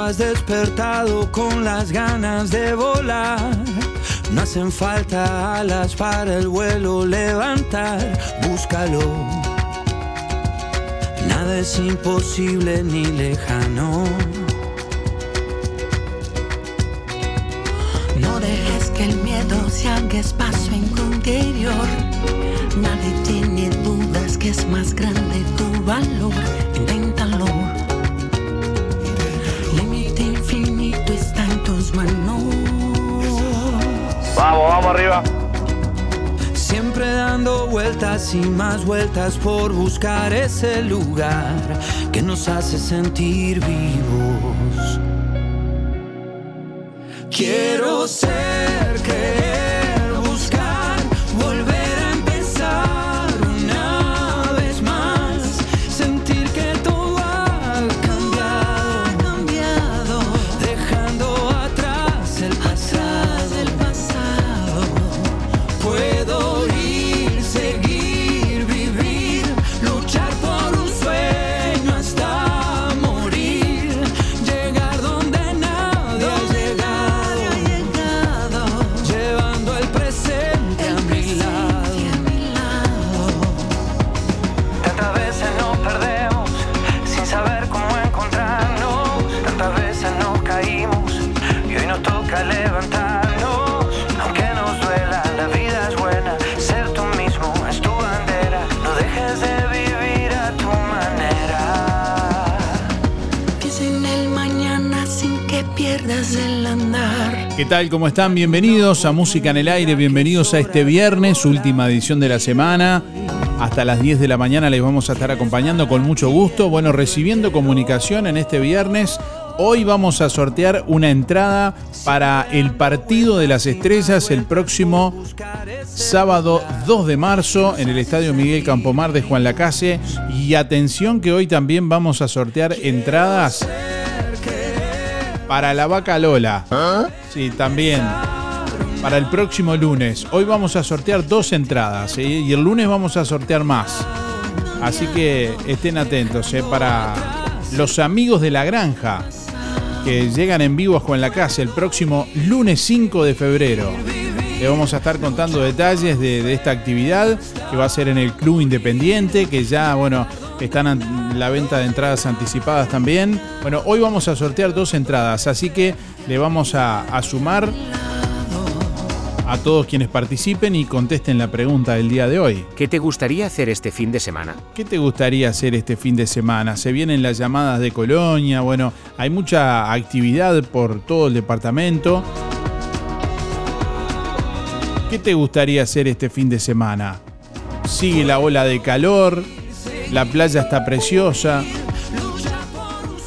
Has despertado con las ganas de volar. No hacen falta alas para el vuelo levantar. Búscalo. Nada es imposible ni lejano. No dejes que el miedo se haga espacio en tu interior. Nadie tiene dudas que es más grande tu valor. Manos. Vamos, vamos arriba. Siempre dando vueltas y más vueltas por buscar ese lugar que nos hace sentir vivos. Quiero ser, creer, ¿Cómo están? Bienvenidos a Música en el Aire, bienvenidos a este viernes, última edición de la semana. Hasta las 10 de la mañana les vamos a estar acompañando con mucho gusto. Bueno, recibiendo comunicación en este viernes. Hoy vamos a sortear una entrada para el partido de las estrellas el próximo sábado 2 de marzo en el Estadio Miguel Campomar de Juan Lacase. Y atención que hoy también vamos a sortear entradas para la vaca Lola. Sí, también. Para el próximo lunes. Hoy vamos a sortear dos entradas y el lunes vamos a sortear más. Así que estén atentos ¿eh? para los amigos de la granja que llegan en vivo a Juan la Casa el próximo lunes 5 de febrero. Le vamos a estar contando detalles de, de esta actividad que va a ser en el Club Independiente, que ya, bueno, están en la venta de entradas anticipadas también. Bueno, hoy vamos a sortear dos entradas, así que le vamos a, a sumar a todos quienes participen y contesten la pregunta del día de hoy. ¿Qué te gustaría hacer este fin de semana? ¿Qué te gustaría hacer este fin de semana? Se vienen las llamadas de Colonia, bueno, hay mucha actividad por todo el departamento. ¿Qué te gustaría hacer este fin de semana? Sigue la ola de calor, la playa está preciosa.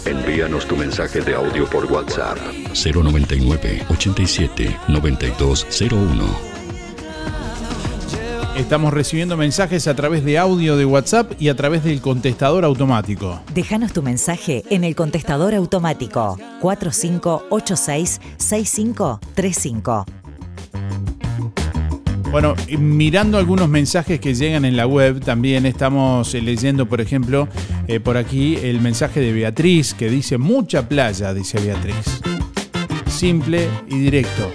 Envíanos tu mensaje de audio por WhatsApp. 099 87 9201. Estamos recibiendo mensajes a través de audio de WhatsApp y a través del contestador automático. Déjanos tu mensaje en el contestador automático 4586-6535. Bueno, mirando algunos mensajes que llegan en la web, también estamos eh, leyendo, por ejemplo, eh, por aquí el mensaje de Beatriz que dice mucha playa, dice Beatriz. Simple y directo.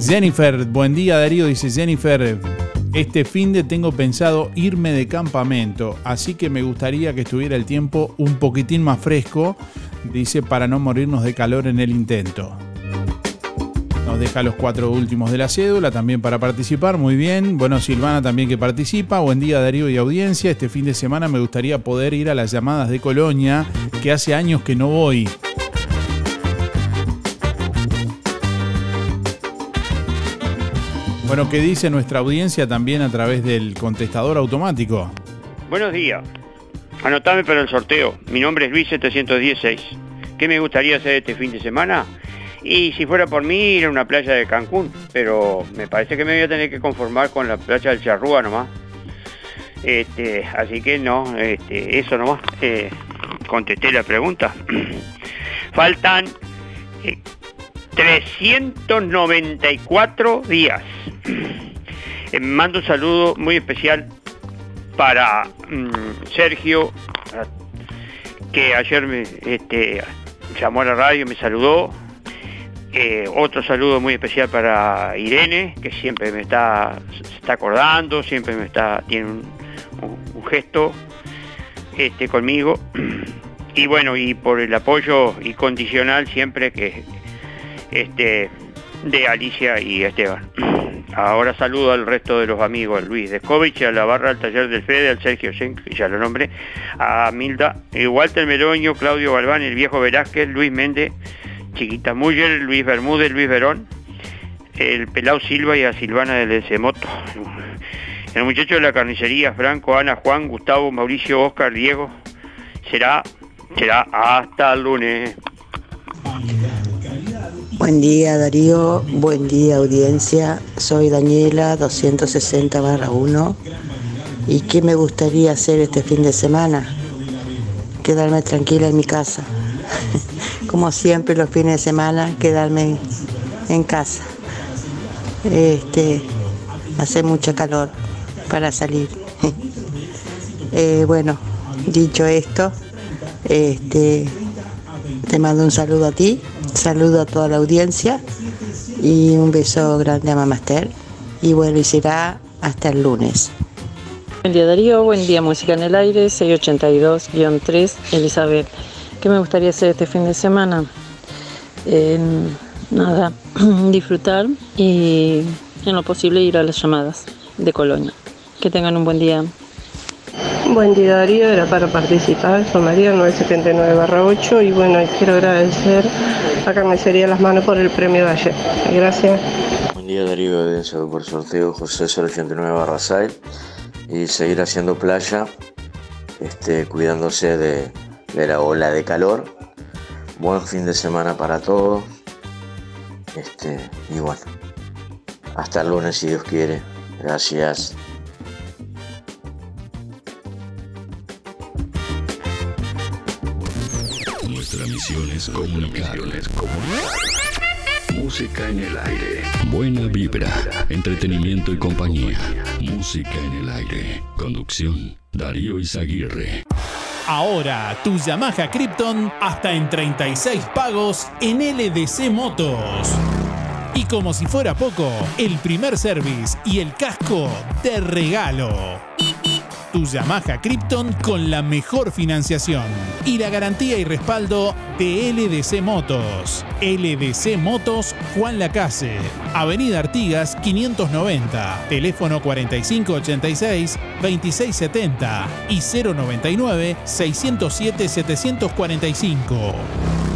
Jennifer, buen día Darío, dice Jennifer. Este fin de tengo pensado irme de campamento, así que me gustaría que estuviera el tiempo un poquitín más fresco, dice, para no morirnos de calor en el intento. Deja los cuatro últimos de la cédula también para participar. Muy bien. Bueno, Silvana también que participa. Buen día Darío y audiencia. Este fin de semana me gustaría poder ir a las llamadas de Colonia, que hace años que no voy. Bueno, ¿qué dice nuestra audiencia también a través del contestador automático? Buenos días. Anotame para el sorteo. Mi nombre es Luis 716. ¿Qué me gustaría hacer este fin de semana? Y si fuera por mí, ir a una playa de Cancún. Pero me parece que me voy a tener que conformar con la playa del Charrúa nomás. Este, así que no, este, eso nomás. Eh, contesté la pregunta. Faltan eh, 394 días. Eh, mando un saludo muy especial para mm, Sergio, que ayer me este, llamó a la radio, me saludó. Otro saludo muy especial para Irene, que siempre me está, está acordando, siempre me está, tiene un, gesto este, conmigo. Y bueno, y por el apoyo incondicional siempre que este, de Alicia y Esteban. Ahora saludo al resto de los amigos, al Luis Descovich, a la barra del taller del Fede, al Sergio que ya lo nombré, a Milda, Walter Meloño, Claudio Galván, el viejo Velázquez, Luis Méndez, Chiquita Muller, Luis Bermúdez, Luis Verón, el Pelau Silva y a Silvana del Semoto. El muchacho de la carnicería, Franco, Ana, Juan, Gustavo, Mauricio, Oscar, Diego. Será, será hasta el lunes. Buen día Darío, buen día audiencia. Soy Daniela 260 1 y qué me gustaría hacer este fin de semana. Quedarme tranquila en mi casa. Como siempre los fines de semana, quedarme en casa. Este, hace mucho calor para salir. Eh, bueno, dicho esto, este, te mando un saludo a ti Saludo a toda la audiencia y un beso grande a Mamaster. Y bueno, y será hasta el lunes. Buen día Darío, buen día Música en el Aire, 682-3, Elizabeth. ¿Qué me gustaría hacer este fin de semana? Eh, nada, disfrutar y en lo posible ir a las llamadas de Colonia. Que tengan un buen día. Buen día Darío, era para participar, soy María 979-8 y bueno, quiero agradecer a Carnicería Las Manos por el premio de ayer. Gracias. Buen día Darío, audiencia por sorteo José 089 6 y seguir haciendo playa, este, cuidándose de, de la ola de calor. Buen fin de semana para todos. Este, y bueno, hasta el lunes si Dios quiere. Gracias. Nuestra misión es comunicar. Música en el aire. Buena vibra, entretenimiento y compañía. Música en el aire. Conducción, Darío Izaguirre. Ahora, tu Yamaha Krypton hasta en 36 pagos en LDC Motos. Y como si fuera poco, el primer service y el casco de regalo. Tu Yamaha Krypton con la mejor financiación y la garantía y respaldo de LDC Motos. LDC Motos Juan Lacase, Avenida Artigas 590, teléfono 4586-2670 y 099-607-745.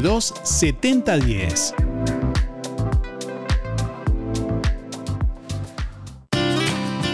7010.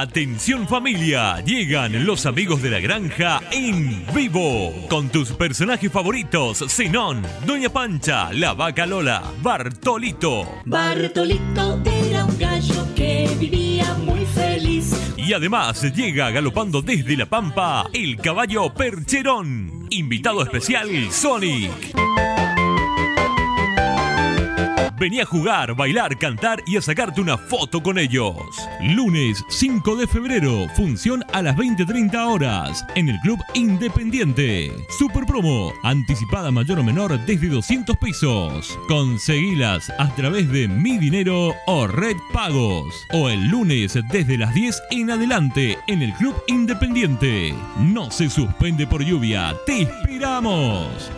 Atención familia, llegan los amigos de la granja en vivo con tus personajes favoritos, Zenón, Doña Pancha, la vaca Lola, Bartolito. Bartolito era un gallo que vivía muy feliz. Y además llega galopando desde la pampa el caballo Percherón. Invitado especial, Sonic. Vení a jugar, bailar, cantar y a sacarte una foto con ellos. Lunes 5 de febrero, función a las 20.30 horas en el Club Independiente. Super promo, anticipada mayor o menor desde 200 pesos. Conseguilas a través de Mi Dinero o Red Pagos. O el lunes desde las 10 en adelante en el Club Independiente. No se suspende por lluvia, te esperamos.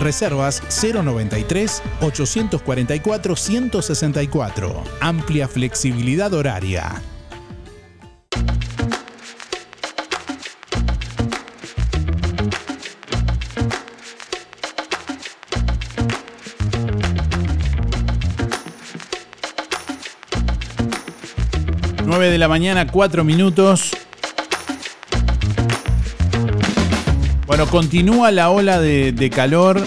reservas 093 844 164. Amplia flexibilidad horaria. de la mañana, 4 minutos. Bueno, continúa la ola de, calor.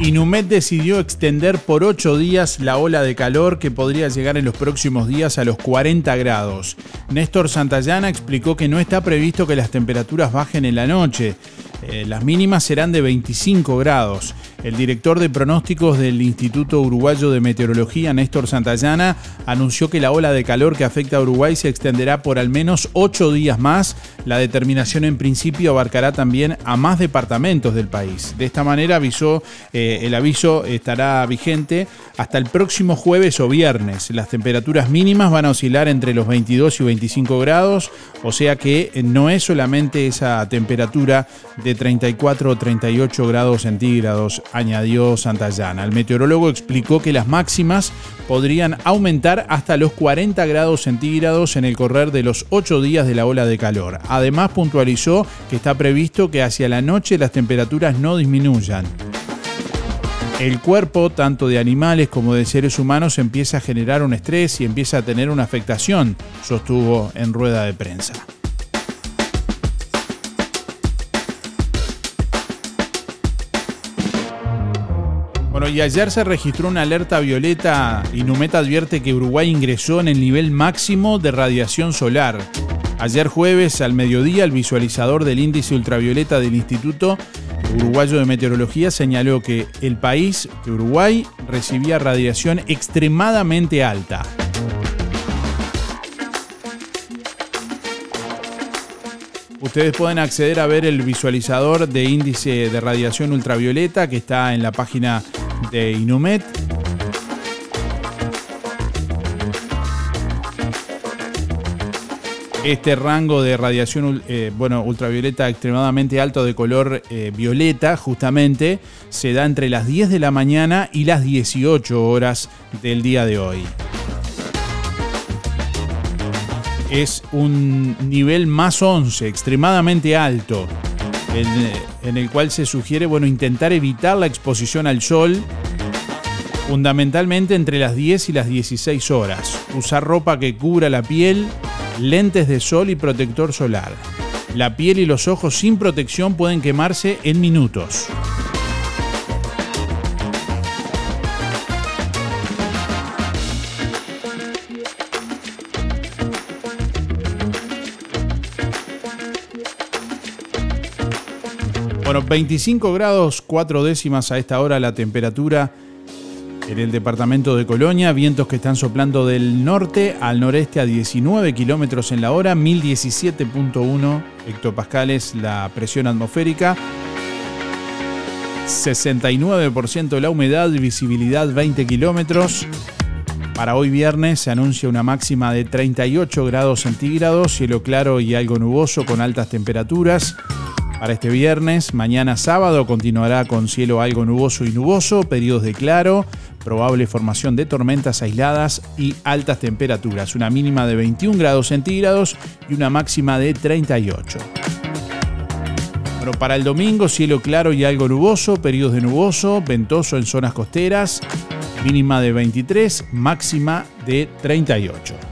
Inumet decidió extender por 8 días la ola de calor que podría llegar en los próximos días a los 40 grados. Néstor Santayana explicó que no está previsto que las temperaturas bajen en la noche. Eh, las mínimas serán de 25 grados. El director de pronósticos del Instituto Uruguayo de Meteorología, Néstor Santayana, anunció que la ola de calor que afecta a Uruguay se extenderá por al menos ocho días más. La determinación en principio abarcará también a más departamentos del país. De esta manera avisó, eh, el aviso estará vigente hasta el próximo jueves o viernes. Las temperaturas mínimas van a oscilar entre los 22 y 25 grados, o sea que no es solamente esa temperatura de 34 o 38 grados centígrados añadió Santayana. El meteorólogo explicó que las máximas podrían aumentar hasta los 40 grados centígrados en el correr de los 8 días de la ola de calor. Además puntualizó que está previsto que hacia la noche las temperaturas no disminuyan. El cuerpo, tanto de animales como de seres humanos, empieza a generar un estrés y empieza a tener una afectación, sostuvo en rueda de prensa. Y ayer se registró una alerta violeta. y Numet advierte que Uruguay ingresó en el nivel máximo de radiación solar. Ayer jueves al mediodía, el visualizador del índice ultravioleta del Instituto Uruguayo de Meteorología señaló que el país, Uruguay, recibía radiación extremadamente alta. Ustedes pueden acceder a ver el visualizador de índice de radiación ultravioleta que está en la página de Inumet. Este rango de radiación eh, bueno, ultravioleta extremadamente alto de color eh, violeta justamente se da entre las 10 de la mañana y las 18 horas del día de hoy. Es un nivel más 11, extremadamente alto, en, en el cual se sugiere bueno, intentar evitar la exposición al sol fundamentalmente entre las 10 y las 16 horas. Usar ropa que cubra la piel lentes de sol y protector solar. La piel y los ojos sin protección pueden quemarse en minutos. 25 grados 4 décimas a esta hora la temperatura en el departamento de Colonia, vientos que están soplando del norte al noreste a 19 kilómetros en la hora, 1017.1 hectopascales la presión atmosférica, 69% la humedad, visibilidad 20 kilómetros. Para hoy viernes se anuncia una máxima de 38 grados centígrados, cielo claro y algo nuboso con altas temperaturas. Para este viernes, mañana sábado continuará con cielo algo nuboso y nuboso, periodos de claro, probable formación de tormentas aisladas y altas temperaturas, una mínima de 21 grados centígrados y una máxima de 38. Bueno, para el domingo, cielo claro y algo nuboso, periodos de nuboso, ventoso en zonas costeras, mínima de 23, máxima de 38.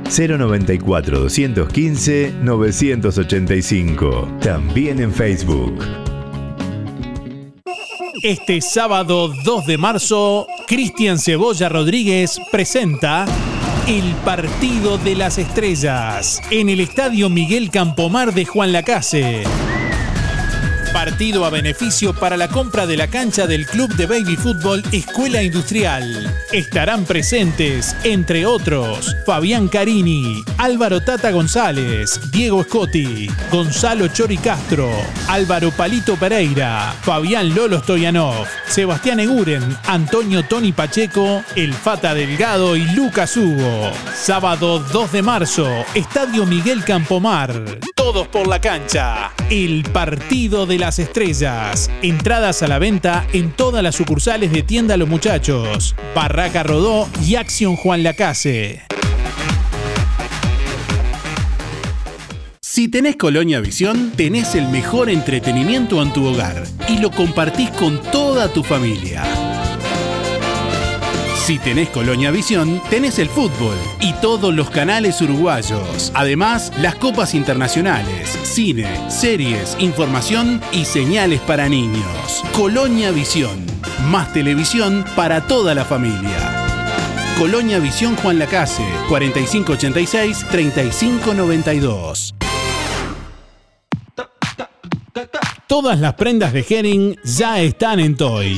094 215 985. También en Facebook. Este sábado 2 de marzo, Cristian Cebolla Rodríguez presenta el Partido de las Estrellas en el Estadio Miguel Campomar de Juan Lacase. Partido a beneficio para la compra de la cancha del Club de Baby Fútbol Escuela Industrial. Estarán presentes, entre otros, Fabián Carini, Álvaro Tata González, Diego Scotti, Gonzalo Chori Castro, Álvaro Palito Pereira, Fabián Lolo Stoyanov, Sebastián Eguren, Antonio Tony Pacheco, El Fata Delgado y Lucas Hugo. Sábado 2 de marzo, Estadio Miguel Campomar. Todos por la cancha. El Partido de las Estrellas. Entradas a la venta en todas las sucursales de Tienda Los Muchachos, Barraca Rodó y Acción Juan Lacase. Si tenés Colonia Visión, tenés el mejor entretenimiento en tu hogar y lo compartís con toda tu familia. Si tenés Colonia Visión, tenés el fútbol y todos los canales uruguayos. Además, las copas internacionales, cine, series, información y señales para niños. Colonia Visión. Más televisión para toda la familia. Colonia Visión Juan Lacase, 4586-3592. Todas las prendas de Herring ya están en Toy.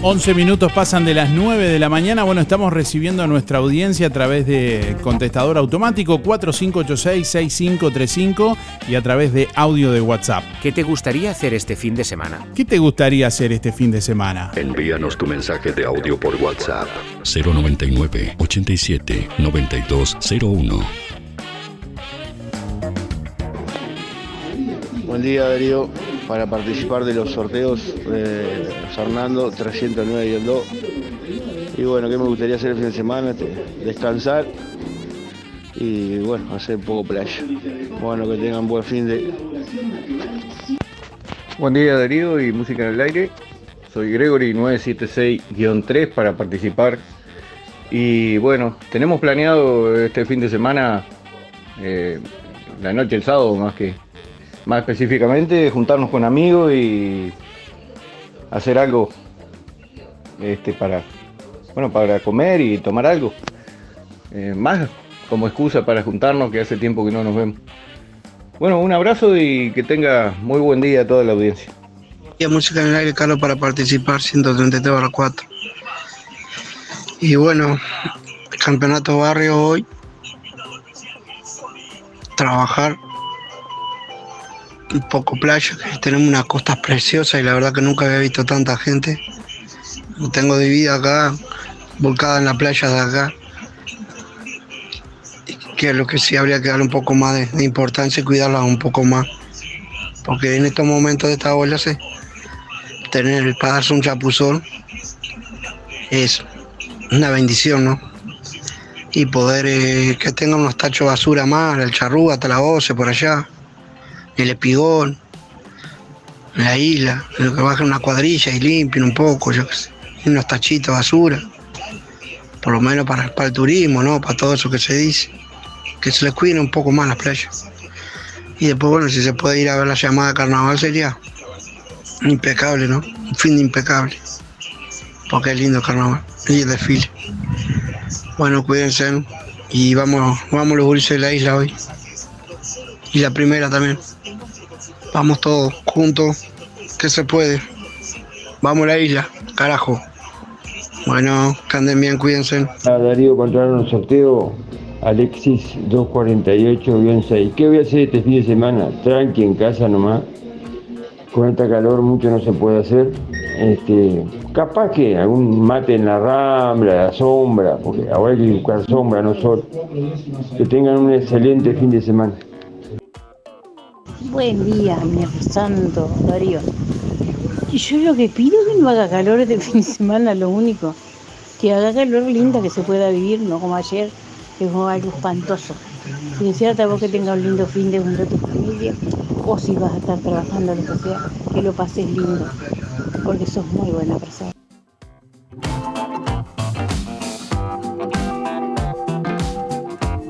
11 minutos pasan de las 9 de la mañana. Bueno, estamos recibiendo a nuestra audiencia a través de contestador automático 4586-6535 y a través de audio de WhatsApp. ¿Qué te gustaría hacer este fin de semana? ¿Qué te gustaría hacer este fin de semana? Envíanos tu mensaje de audio por WhatsApp. 099 87 9201. Buen día Darío, para participar de los sorteos de Fernando 309-2. Y bueno, ¿qué me gustaría hacer el fin de semana? Este, Descansar y bueno, hacer poco playa. Bueno, que tengan buen fin de... Buen día Darío y Música en el Aire. Soy Gregory 976-3 para participar. Y bueno, tenemos planeado este fin de semana, eh, la noche del sábado más que, más específicamente, juntarnos con amigos y hacer algo este, para, bueno, para comer y tomar algo. Eh, más como excusa para juntarnos que hace tiempo que no nos vemos. Bueno, un abrazo y que tenga muy buen día a toda la audiencia. Y Música en el Aire, Carlos, para participar, 133 barra 4. Y bueno, campeonato barrio hoy, trabajar, poco playa, tenemos unas costas preciosas y la verdad que nunca había visto tanta gente. Tengo de vida acá, volcada en la playa de acá, que es lo que sí habría que darle un poco más de, importancia y cuidarla un poco más. Porque en estos momentos de esta ola, tener para darse un chapuzón es una bendición, ¿no? Y poder eh, que tengan unos tachos basura más, el charrúa, hasta la OCE por allá, el espigón, la isla, lo que bajen una cuadrilla y limpien un poco, yo qué sé, unos tachitos de basura, por lo menos para, para el turismo, ¿no? Para todo eso que se dice, que se les cuiden un poco más las playas. Y después, bueno, si se puede ir a ver la llamada carnaval sería impecable, ¿no? Un fin impecable. Porque es lindo el carnaval y el desfile. Bueno, cuídense ¿no? y vamos, vamos los dulces de la isla hoy. Y la primera también. Vamos todos juntos, que se puede. Vamos a la isla, carajo. Bueno, que anden bien, cuídense. A Darío encontraron un sorteo Alexis 248-6. ¿Qué voy a hacer este fin de semana? Tranqui en casa nomás. Con esta calor mucho no se puede hacer. Este, capaz que algún mate en la rambla, la sombra, porque ahora hay que buscar sombra, no sol. Que tengan un excelente fin de semana. Buen día, mi santo Darío. Y yo lo que pido es que no haga calor este fin de semana, lo único. Que haga calor linda, que se pueda vivir, no como ayer, que fue algo espantoso. Si desearte a vos que tengas un lindo fin de junto a tu familia, o si vas a estar trabajando lo que sea, que lo pases lindo, porque sos muy buena persona.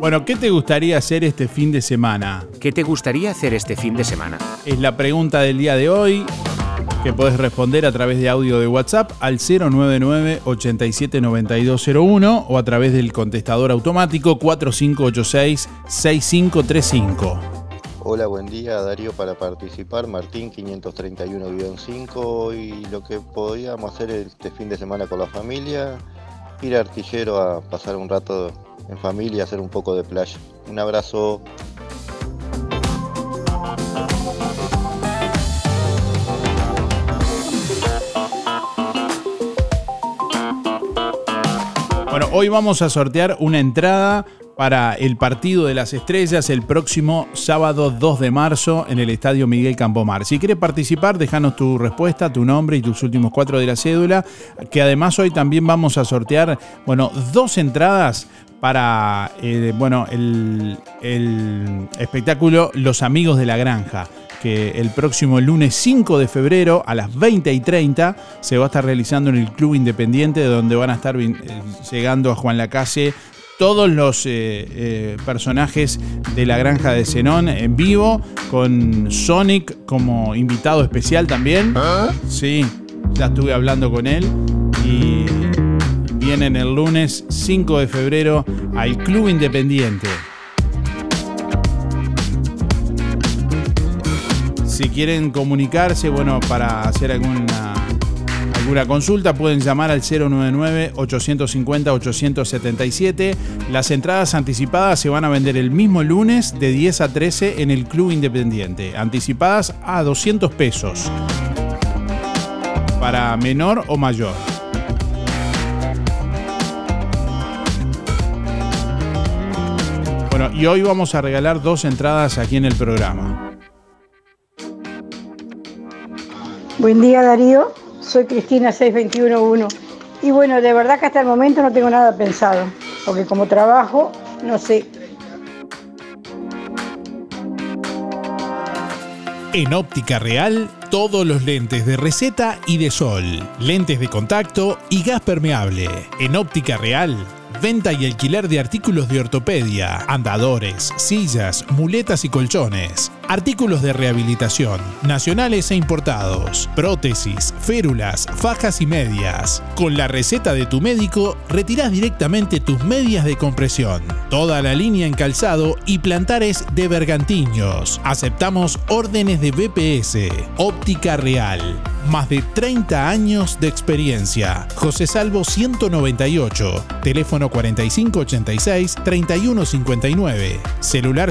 Bueno, ¿qué te gustaría hacer este fin de semana? ¿Qué te gustaría hacer este fin de semana? Es la pregunta del día de hoy que podés responder a través de audio de WhatsApp al 099 879201 o a través del contestador automático 4586 6535. Hola, buen día Darío para participar, Martín 531-5 y lo que podíamos hacer este fin de semana con la familia, ir a Artillero a pasar un rato en familia, hacer un poco de playa. Un abrazo. Bueno, hoy vamos a sortear una entrada para el partido de las estrellas el próximo sábado 2 de marzo en el Estadio Miguel Campomar. Si quieres participar, déjanos tu respuesta, tu nombre y tus últimos cuatro de la cédula, que además hoy también vamos a sortear, bueno, dos entradas para, eh, bueno, el, el espectáculo Los Amigos de la Granja que el próximo lunes 5 de febrero a las 20 y 30 se va a estar realizando en el Club Independiente, donde van a estar eh, llegando a Juan Lacase todos los eh, eh, personajes de la granja de Zenón en vivo, con Sonic como invitado especial también. Sí, ya estuve hablando con él y vienen el lunes 5 de febrero al Club Independiente. Si quieren comunicarse, bueno, para hacer alguna alguna consulta pueden llamar al 099-850-877. Las entradas anticipadas se van a vender el mismo lunes de 10 a 13 en el Club Independiente. Anticipadas a 200 pesos. Para menor o mayor. Bueno, y hoy vamos a regalar dos entradas aquí en el programa. Buen día Darío, soy Cristina 6211 y bueno, de verdad que hasta el momento no tengo nada pensado, porque como trabajo, no sé. En óptica real, todos los lentes de receta y de sol, lentes de contacto y gas permeable. En óptica real, venta y alquiler de artículos de ortopedia, andadores, sillas, muletas y colchones, artículos de rehabilitación, nacionales e importados, prótesis, férulas, fajas y medias. Con la receta de tu médico, retirás directamente tus medias de compresión, toda la línea en calzado y plantares de bergantiños. Aceptamos órdenes de BPS, óptica real. Más de 30 años de experiencia. José Salvo 198, teléfono 4586-3159, celular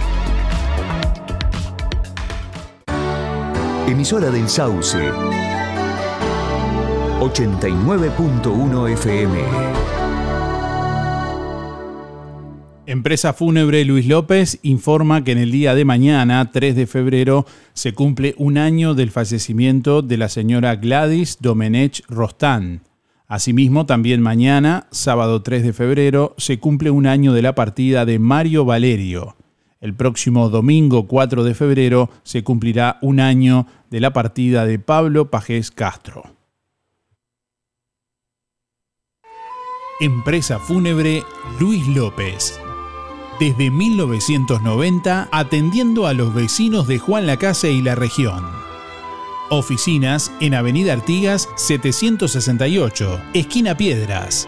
Emisora del Sauce. 89.1 FM. Empresa Fúnebre Luis López informa que en el día de mañana, 3 de febrero, se cumple un año del fallecimiento de la señora Gladys Domenech Rostán. Asimismo, también mañana, sábado 3 de febrero, se cumple un año de la partida de Mario Valerio. El próximo domingo 4 de febrero se cumplirá un año de la partida de Pablo Pajés Castro. Empresa Fúnebre Luis López. Desde 1990 atendiendo a los vecinos de Juan Lacase y la región. Oficinas en Avenida Artigas 768, esquina Piedras.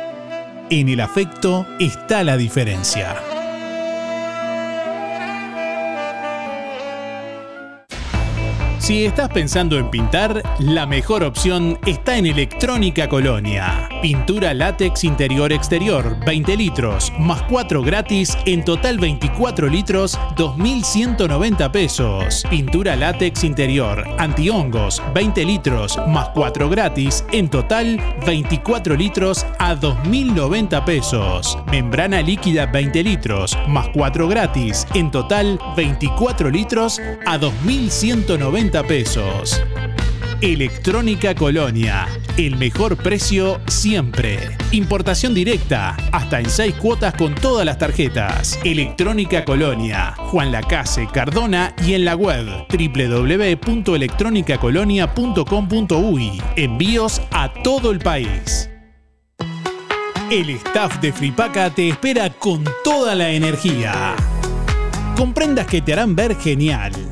en el afecto está la diferencia. Si estás pensando en pintar, la mejor opción está en Electrónica Colonia. Pintura látex interior-exterior, 20 litros, más 4 gratis, en total 24 litros, 2.190 pesos. Pintura látex interior, antihongos, 20 litros, más 4 gratis, en total 24 litros a 2.090 pesos. Membrana líquida 20 litros, más 4 gratis, en total 24 litros a 2.190 pesos. Electrónica Colonia, el mejor precio siempre. Importación directa, hasta en 6 cuotas con todas las tarjetas. Electrónica Colonia, Juan Lacase, Cardona y en la web www.electronicacolonia.com.uy. Envíos a todo el país. El staff de Fripaca te espera con toda la energía. Con prendas que te harán ver genial.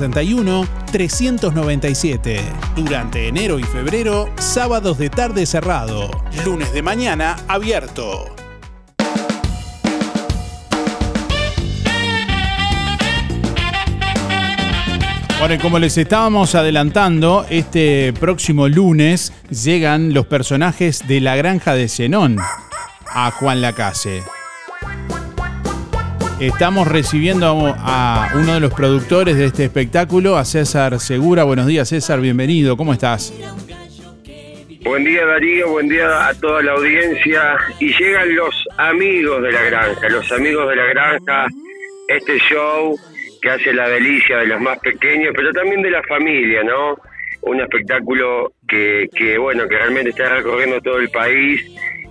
093-561-397. Durante enero y febrero, sábados de tarde cerrado. Lunes de mañana abierto. Bueno, y como les estábamos adelantando, este próximo lunes llegan los personajes de la granja de Zenón a Juan Lacase. Estamos recibiendo a uno de los productores de este espectáculo, a César Segura. Buenos días, César, bienvenido. ¿Cómo estás? Buen día Darío, buen día a toda la audiencia. Y llegan los amigos de la granja, los amigos de la granja, este show que hace la delicia de los más pequeños, pero también de la familia, ¿no? Un espectáculo que, que bueno, que realmente está recorriendo todo el país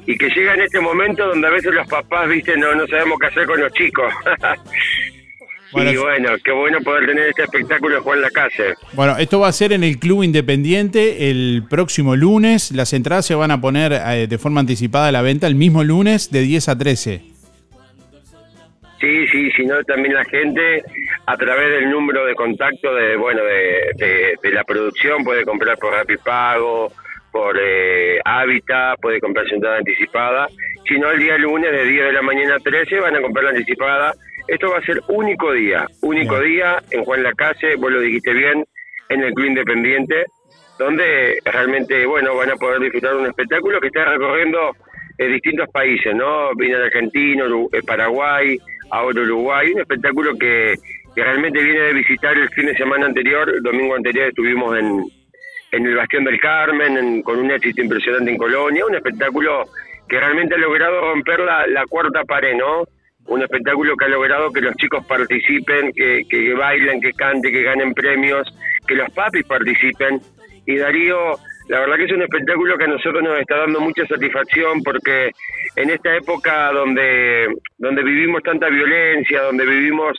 y que llega en este momento donde a veces los papás, viste, no, no sabemos qué hacer con los chicos. y bueno, qué bueno poder tener este espectáculo de Juan Lacase. Bueno, esto va a ser en el Club Independiente el próximo lunes. Las entradas se van a poner eh, de forma anticipada a la venta el mismo lunes de 10 a 13. Sí, sí, sino también la gente a través del número de contacto de bueno de, de, la producción puede comprar por Pago, por eh, Hábitat, puede comprar entrada anticipada. Si no, el día lunes de 10 de la mañana a 13 van a comprar la anticipada. Esto va a ser único día, único día en Juan Lacase, vos lo dijiste bien, en el Club Independiente, donde realmente, bueno, van a poder disfrutar un espectáculo que está recorriendo eh, distintos países, ¿no? Viene de Argentina, eh, Paraguay, ahora Uruguay, un espectáculo que, que realmente viene de visitar el fin de semana anterior, el domingo anterior estuvimos en, en el Bastión del Carmen, con un éxito impresionante en Colonia, un espectáculo que realmente ha logrado romper la, cuarta pared, ¿no? Un espectáculo que ha logrado que los chicos participen, que, que bailen, que canten, que ganen premios, que los papis participen. Y Darío, la verdad que es un espectáculo que a nosotros nos está dando mucha satisfacción porque en esta época donde, donde vivimos tanta violencia, donde vivimos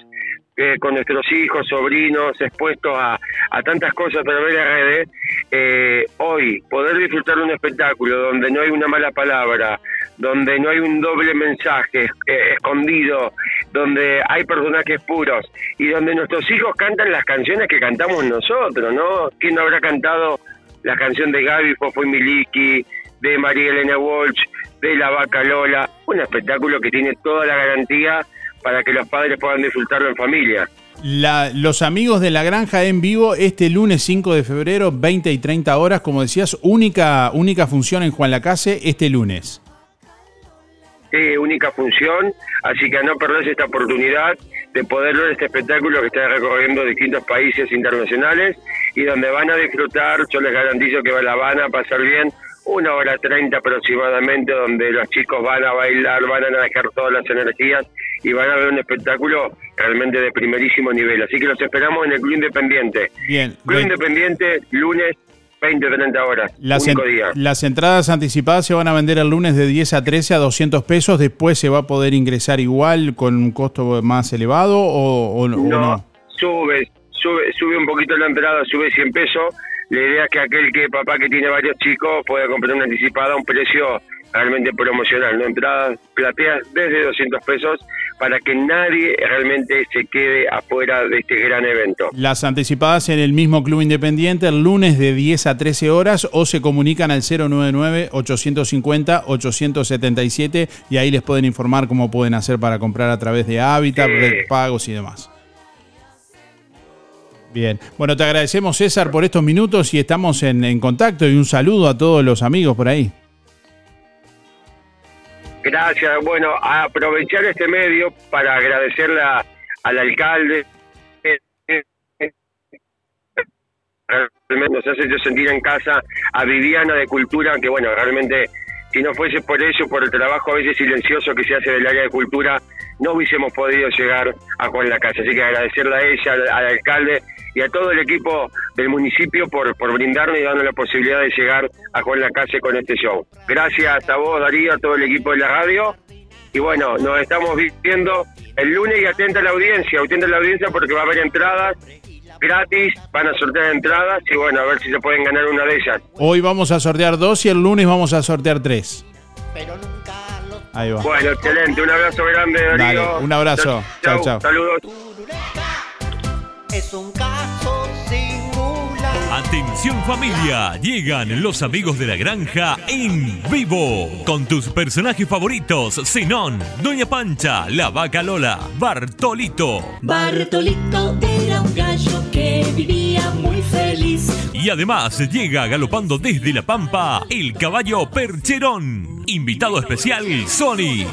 eh, con nuestros hijos, sobrinos, expuestos a, tantas cosas a través de redes, eh, hoy poder disfrutar un espectáculo donde no hay una mala palabra, donde no hay un doble mensaje eh, escondido, donde hay personajes puros y donde nuestros hijos cantan las canciones que cantamos nosotros, ¿no? ¿Quién no habrá cantado la canción de Gaby Fofo y Miliki, de María Elena Walsh, de La Vaca Lola? Un espectáculo que tiene toda la garantía para que los padres puedan disfrutarlo en familia. los amigos de la granja en vivo este lunes 5 de febrero, 20 y 30 horas, como decías, única, única función en Juan Lacase este lunes. Sí, única función, así que no perdés esta oportunidad de poder ver este espectáculo que está recorriendo distintos países internacionales y donde van a disfrutar, yo les garantizo que la van a pasar bien, una hora treinta aproximadamente, donde los chicos van a bailar, van a dejar todas las energías y van a ver un espectáculo realmente de primerísimo nivel. Así que los esperamos en el Club Independiente. Bien. Club Independiente, lunes 20 30 horas. Las, día. las entradas anticipadas se van a vender el lunes de 10 a 13 a 200 pesos. Después se va a poder ingresar igual con un costo más elevado o, no, Sube, sube, sube un poquito la entrada, sube 100 pesos. La idea es que aquel que papá que tiene varios chicos pueda comprar una anticipada a un precio realmente promocional, ¿no? Entradas plateas desde 200 pesos para que nadie realmente se quede afuera de este gran evento. Las anticipadas en el mismo Club Independiente el lunes de 10 a 13 horas o se comunican al 099-850-877 y ahí les pueden informar cómo pueden hacer para comprar a través de Hábitat, pagos y demás. Bien, bueno, te agradecemos César por estos minutos y estamos en, contacto y un saludo a todos los amigos por ahí. Gracias. Bueno, aprovechar este medio para agradecerle al alcalde. Nos hace sentir en casa a Viviana de Cultura, que bueno, realmente si no fuese por eso, por el trabajo a veces silencioso que se hace del área de cultura, no hubiésemos podido llegar a Juan la Casa. Así que agradecerle a ella, al alcalde y a todo el equipo del municipio por, por brindarnos y darnos la posibilidad de llegar a Juan la Casa con este show. Gracias a vos, Darío, a todo el equipo de la radio. Y bueno, nos estamos viendo el lunes y atenta a la audiencia, atenta a la audiencia porque va a haber entradas gratis, van a sortear entradas y bueno, a ver si se pueden ganar una de ellas. Hoy vamos a sortear dos y el lunes vamos a sortear tres. Ahí va. Bueno, excelente, un abrazo grande, Darío. Dale, un abrazo. Chao, chao. Saludos. Es un caso singular. Atención familia, llegan los amigos de la granja en vivo con tus personajes favoritos, Zenón, Doña Pancha, la vaca Lola, Bartolito. Bartolito era un gallo que vivía muy feliz. Y además llega galopando desde la pampa el caballo Percherón. Invitado especial Sonic.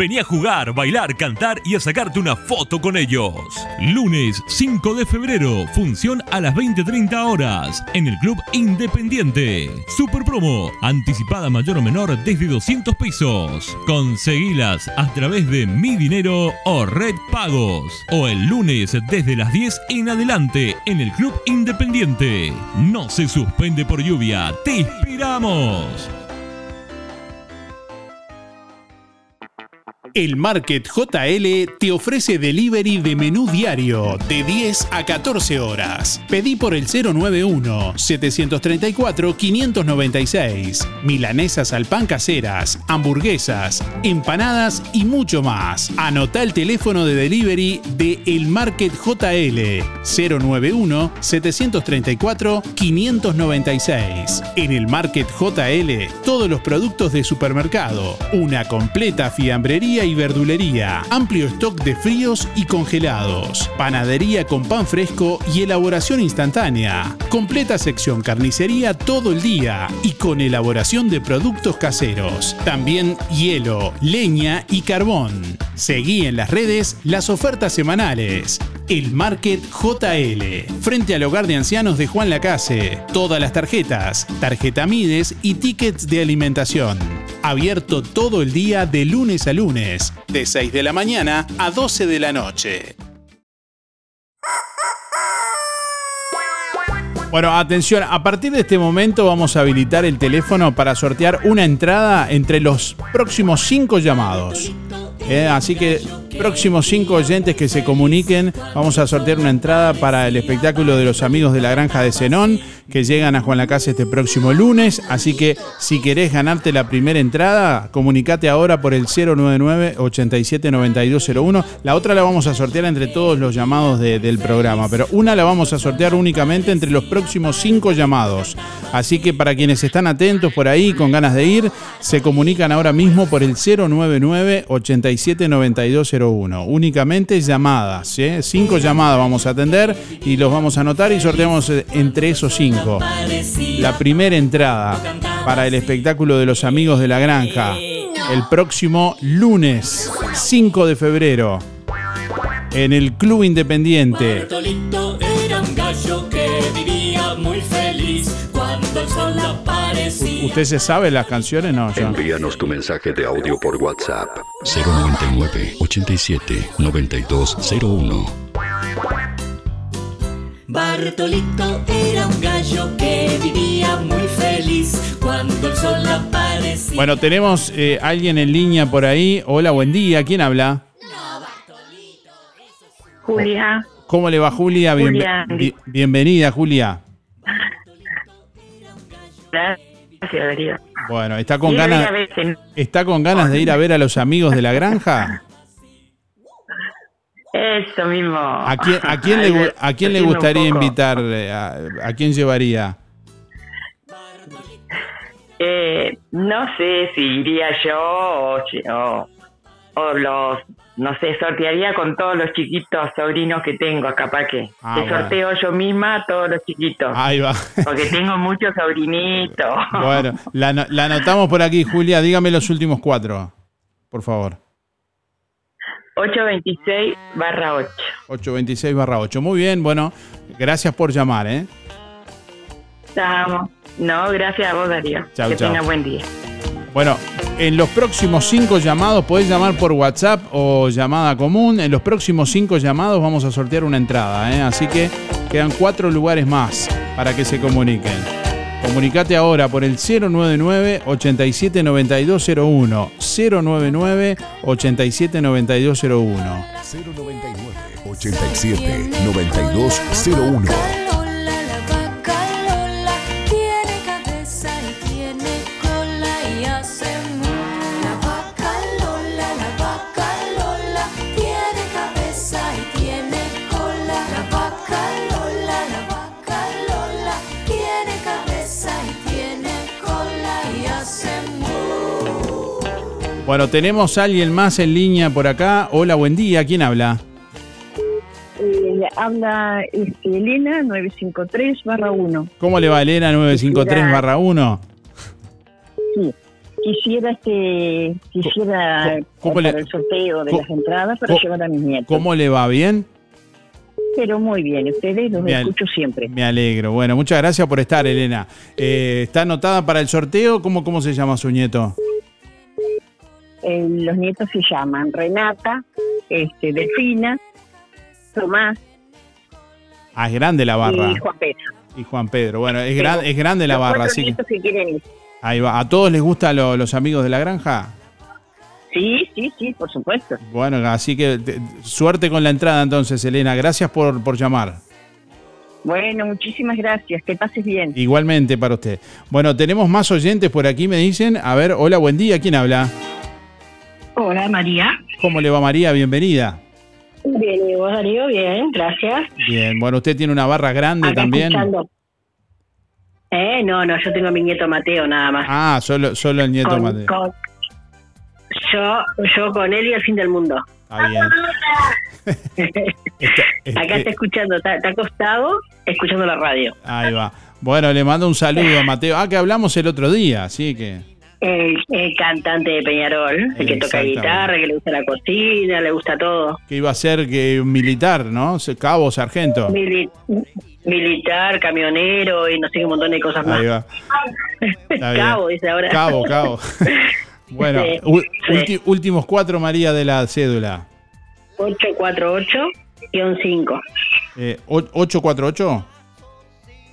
Vení a jugar, bailar, cantar y a sacarte una foto con ellos. Lunes 5 de febrero, función a las 20.30 horas en el Club Independiente. Super promo, anticipada mayor o menor desde 200 pesos. Conseguilas a través de Mi Dinero o Red Pagos. O el lunes desde las 10 en adelante en el Club Independiente. No se suspende por lluvia, te esperamos. El Market JL te ofrece delivery de menú diario de 10 a 14 horas. Pedí por el 091-734-596. Milanesas al pan caseras, hamburguesas, empanadas y mucho más. Anota el teléfono de delivery de El Market JL 091-734-596. En el Market JL, todos los productos de supermercado, una completa fiambrería y verdulería, amplio stock de fríos y congelados, panadería con pan fresco y elaboración instantánea, completa sección carnicería todo el día y con elaboración de productos caseros, también hielo, leña y carbón. Seguí en las redes las ofertas semanales. El Market JL, frente al hogar de ancianos de Juan Lacase. Todas las tarjetas, tarjeta Mides y tickets de alimentación. Abierto todo el día de lunes a lunes, de 6 de la mañana a 12 de la noche. Bueno, atención, a partir de este momento vamos a habilitar el teléfono para sortear una entrada entre los próximos cinco llamados. Eh, así que próximos cinco oyentes que se comuniquen, vamos a sortear una entrada para el espectáculo de los amigos de la granja de Zenón, que llegan a Juan la Casa este próximo lunes. Así que si querés ganarte la primera entrada, comunicate ahora por el 099-879201. La otra la vamos a sortear entre todos los llamados de- del programa, pero una la vamos a sortear únicamente entre los próximos cinco llamados. Así que para quienes están atentos por ahí, con ganas de ir, se comunican ahora mismo por el 099-879201. Únicamente llamadas, ¿eh? Cinco llamadas vamos a atender y los vamos a anotar y sorteamos eh, entre esos cinco. La primera entrada para el espectáculo de los amigos de la granja el próximo lunes 5 de febrero en el Club Independiente. ¿Usted se sabe las canciones? No, yo. Envíanos tu mensaje de audio por WhatsApp. 099 87 9201. Bartolito era un gallo que vivía muy feliz cuando el sol aparecía. Bueno, tenemos eh, alguien en línea por ahí. Hola, buen día. ¿Quién habla? Julia, ¿Cómo le va, Julia? Bien- Julia. bi- bienvenida, Julia. gracias Darío. Bueno, ¿está con ganas a ver si- está con ganas de ir a ver a los amigos de la granja? Eso mismo. ¿A quién, a quién, le, a quién gustaría invitar? A, ¿A quién llevaría? Eh, no sé si iría yo o, si- o, o los, no sé, sortearía con todos los chiquitos sobrinos que tengo, capaz que. Ah, bueno. sorteo yo misma a todos los chiquitos. Ahí va. Porque tengo muchos sobrinitos. Bueno, la, la anotamos por aquí, Julia. Dígame los últimos cuatro, por favor. 826 barra 8. 826 barra 8. Muy bien, bueno, gracias por llamar, ¿eh? Estamos. No, gracias a vos, Darío. Chau, que chau. tengas buen día. Bueno, en los próximos cinco llamados, podés llamar por WhatsApp o llamada común. En los próximos cinco llamados vamos a sortear una entrada, ¿eh? así que quedan cuatro lugares más para que se comuniquen. Comunicate ahora por el 099 87 9201 099 87 9201 099 87 9201. Bueno, tenemos a alguien más en línea por acá. Hola, buen día. ¿Quién habla? Eh, habla Elena 953 barra 1. ¿Cómo le va Elena 953 barra 1? Sí. Quisiera este quisiera ¿Cómo para le- el sorteo de las entradas para llevar a mis nietos. ¿Cómo le va? ¿Bien? Pero muy bien, ustedes los Me escucho siempre. Me alegro. Bueno, muchas gracias por estar, Elena. Eh, ¿Está anotada para el sorteo? ¿Cómo, ¿Cómo se llama su nieto? Eh, los nietos se llaman Renata, este, Delfina, Tomás Ah, es grande la barra. y Juan Pedro. Y Juan Pedro. Bueno, es, gran- es grande la Los barra, así que quieren ir. ahí va. ¿A todos les gustan lo- los amigos de la granja? Sí, sí, sí, por supuesto. Bueno, así que te- suerte con la entrada entonces, Elena. Gracias por, por llamar. Bueno, muchísimas gracias. Que pases bien. Igualmente para usted. Bueno, tenemos más oyentes por aquí, me dicen. A ver, hola, buen día. ¿Quién habla? Hola, María. ¿Cómo le va María? Bienvenida. Bien, ¿y vos, Darío? Bien, gracias. Bien, bueno, usted tiene una barra grande Acá también. escuchando. Eh, no, no, yo tengo a mi nieto Mateo nada más. Ah, solo, solo el nieto Con- Mateo. con- yo, yo con él y el fin del mundo. Está bien. Acá está escuchando, está, está acostado escuchando la radio. Ahí va. Bueno, le mando un saludo a Mateo. Ah, que hablamos el otro día, así que. El, el cantante de Peñarol, el que toca guitarra, que le gusta la cocina, le gusta todo. Que iba a ser que un militar, ¿no? Cabo, sargento. Mili- militar, camionero y no sé qué un montón de cosas más. Va. Cabo, dice ahora. Cabo, cabo. Bueno, Sí, últimos cuatro, María, de la cédula. 848-5. Eh, o- ¿848?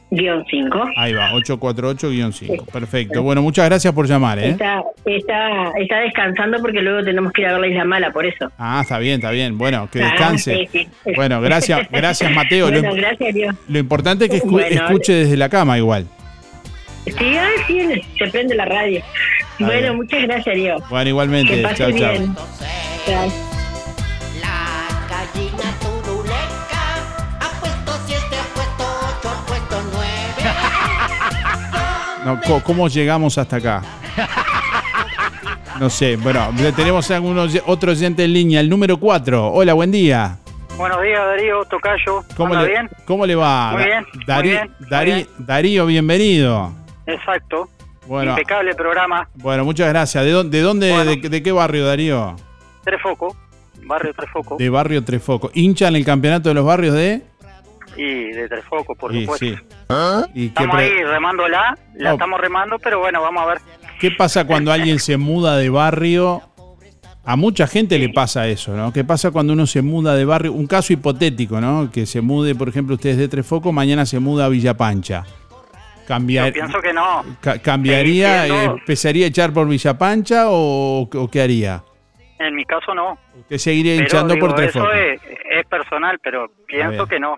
Guión 5. Ahí va, 848-5. Perfecto. Bueno, muchas gracias por llamar, ¿eh? Está, está, está descansando porque luego tenemos que ir a ver la Isla Mala, por eso. Ah, está bien, está bien. Bueno, que Ah, descanse. sí, sí. Bueno, gracias, gracias Mateo. Lo, Bueno, gracias, Dios. lo importante es que escu- Bueno, escuche desde la cama igual. Sí, ah, sí, se prende la radio. bueno, bien. muchas gracias, Dios. Bueno, igualmente. Que pase Chao, chao. bien. Chao. Gallina No, ¿Cómo llegamos hasta acá? No sé, bueno, tenemos algunos otro oyente en línea, el número 4. Hola, buen día. Buenos días, Darío Tocayo. ¿Cómo ¿Anda le, bien? ¿Cómo le va? Muy bien, Darí- muy bien, muy Darí- bien. Darío, bienvenido. Exacto. Bueno. Impecable programa. Bueno, muchas gracias. ¿De dónde, de, dónde de, de qué barrio, Darío? Tres Foco, barrio Tres Foco. De Barrio Trefoco. ¿Hincha en el campeonato de los barrios de...? Y de Tres Foco, por Y supuesto. sí. ¿Y qué, Estamos ahí remándola, la Oh. estamos remando, pero bueno, vamos a ver. qué pasa cuando alguien se muda de barrio? A mucha gente le pasa eso, ¿no? ¿Qué pasa cuando uno se muda de barrio? Un caso hipotético, ¿no? Que se mude, por ejemplo, ustedes de Trefoco, mañana se muda a Villapancha. Cambiar, Yo pienso que no. ca- ¿Cambiaría, Sí, eh, empezaría a echar por Villapancha o, o qué haría? En mi caso no. ¿Usted seguiría Pero, hinchando digo, por Trefoco? Eso es, es personal, pero pienso que no.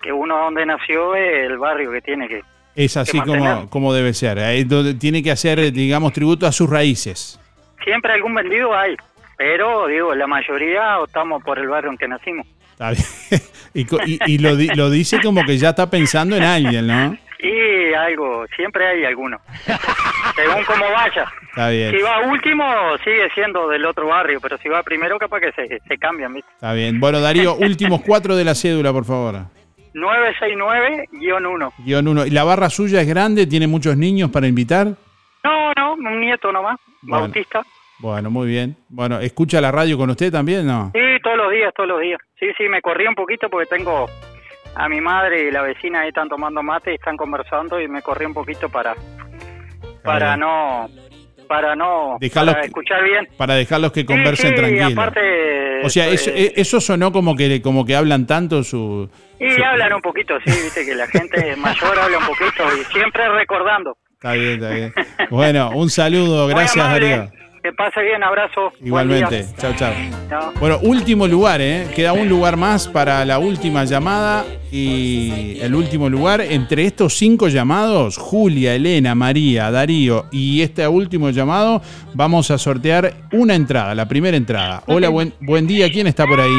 Que uno donde nació es el barrio que tiene que... Es así que como, como debe ser. Ahí es donde tiene que hacer, digamos, tributo a sus raíces. Siempre algún vendido hay, pero digo, la mayoría optamos por el barrio en que nacimos. Está bien. Y, y- y lo, lo dice como que ya está pensando en alguien, ¿no? Y algo, siempre hay alguno. Según cómo vaya. Está bien. Si va último, sigue siendo del otro barrio, pero si va primero, capaz que se, se cambian, ¿viste? Está bien. Bueno, Darío, últimos cuatro de la cédula, por favor. 969-1. Guión uno. ¿Y la barra suya es grande? ¿Tiene muchos niños para invitar? No, no, un nieto nomás, Bueno. Bautista. Bueno, muy bien. Bueno, ¿escucha la radio con usted también, no? Sí, todos los días, todos los días. Sí, sí, me corrí un poquito porque tengo a mi madre y la vecina ahí están tomando mate y están conversando y me corrí un poquito para para no para no Dejarlos para que- escuchar bien. Para dejarlos que conversen sí, tranquilos. aparte, o sea, eso, eh, eso sonó como que, como que hablan tanto su... Y hablan un poquito, sí, viste que la gente mayor habla un poquito y siempre recordando. Está bien, está bien. Bueno, un saludo, gracias Darío. Que pase bien, abrazo. Igualmente, chao, chao. Bueno, último lugar, ¿eh? Queda un lugar más para la última llamada y el último lugar. Entre estos cinco llamados, Julia, Elena, María, Darío y este último llamado, vamos a sortear una entrada, la primera entrada. Hola, buen, buen día, ¿quién está por ahí?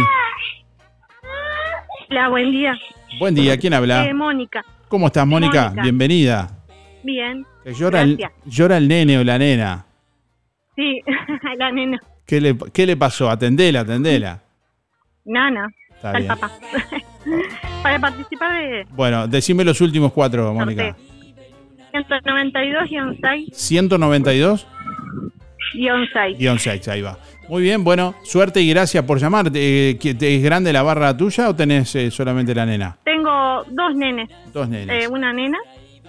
Hola, buen día. Buen día, ¿quién habla? Eh, Mónica. ¿Cómo estás, Mónica? Mónica. Bienvenida. Bien. Llora, el, llora el nene o la nena. Sí, la nena. ¿Qué le, qué le pasó? Atendela, atendela. Nana. Está al bien. papá. Para participar de Bueno, decime los últimos cuatro, Mónica. 192-6 192 6. guion 6, ahí va. Muy bien, bueno, suerte y gracias por llamar. Eh, ¿que- te- ¿Es grande la barra tuya o tenés eh, solamente la nena? Tengo dos nenes. Dos nenes. Eh, una nena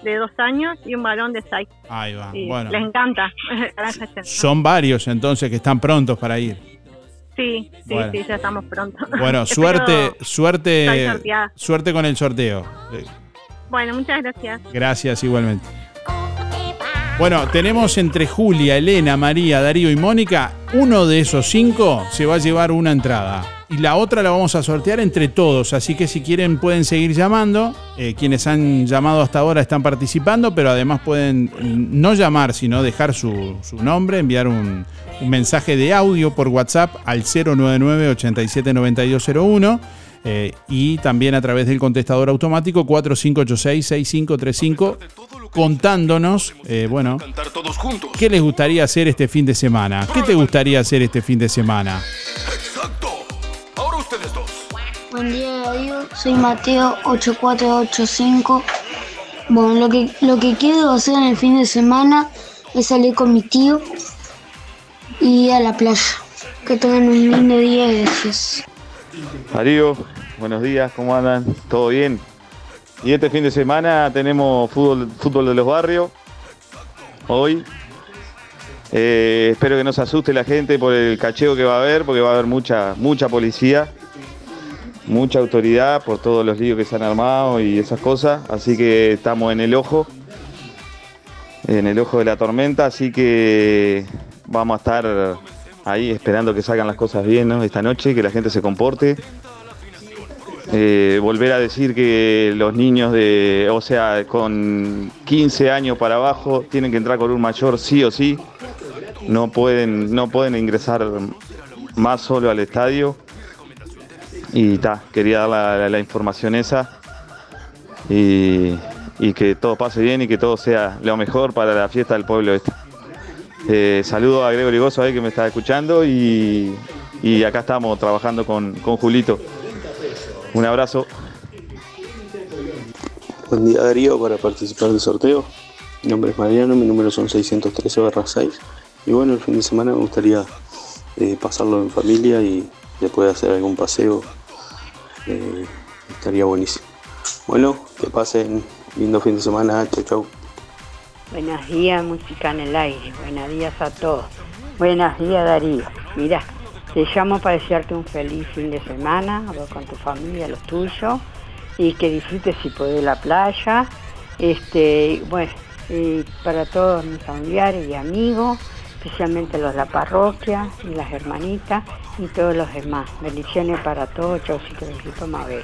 de dos años y un varón de seis. Ahí va. Bueno, Les encanta. Son varios entonces que están prontos para ir. Sí, sí, Bueno. sí, ya estamos pronto. Bueno, suerte, suerte, suerte con el sorteo. Bueno, muchas gracias. Gracias igualmente. Bueno, tenemos entre Julia, Elena, María, Darío y Mónica. Uno de esos cinco se va a llevar una entrada. Y la otra la vamos a sortear entre todos. Así que si quieren pueden seguir llamando. Eh, quienes han llamado hasta ahora están participando, pero además pueden no llamar, sino dejar su, su nombre, enviar un, un mensaje de audio por WhatsApp al 099-879201. eh, y también a través del contestador automático 4586-6535 contándonos, eh, bueno, ¿qué les gustaría hacer este fin de semana? ¿Qué te gustaría hacer este fin de semana? Buen día Darío, soy Mateo 8485. Bueno, lo que, lo que quiero hacer en el fin de semana es salir con mi tío y a la playa. Que tengan un lindo día y gracias. Darío, buenos días, ¿cómo andan? ¿Todo bien? Y este fin de semana tenemos fútbol, fútbol de los barrios. Hoy. Eh, espero que no se asuste la gente por el cacheo que va a haber, porque va a haber mucha, mucha policía, mucha autoridad por todos los líos que se han armado y esas cosas. Así que estamos en el ojo, en el ojo de la tormenta, así que vamos a estar ahí esperando que salgan las cosas bien ¿no? esta noche, que la gente se comporte. Eh, volver a decir que los niños de, o sea, con 15 años para abajo tienen que entrar con un mayor sí o sí. No pueden, no pueden ingresar más solo al estadio. Y ta, quería dar la, información esa. Y, y que todo pase bien y que todo sea lo mejor para la fiesta del pueblo este. Eh, saludo a Gregory Gozo ahí que me está escuchando y, y acá estamos trabajando con, con Julito. Un abrazo. Buen día Darío para participar del sorteo. Mi nombre es Mariano, mi número son 613-6. Y bueno, el fin de semana me gustaría eh, pasarlo en familia y después hacer algún paseo. Estaría buenísimo. Bueno, que pasen lindo fin de semana. Chau, chau. Buenos días, música en el aire. Buenos días a todos. Buenos días, Darío. Mira, te llamo para desearte un feliz fin de semana, con tu familia, los tuyos, y que disfrutes si podés la playa. Este, bueno, para todos mis familiares y amigos, especialmente los de la parroquia y las hermanitas y todos los demás. Bendiciones para todos, chaucito del equipo Mabel.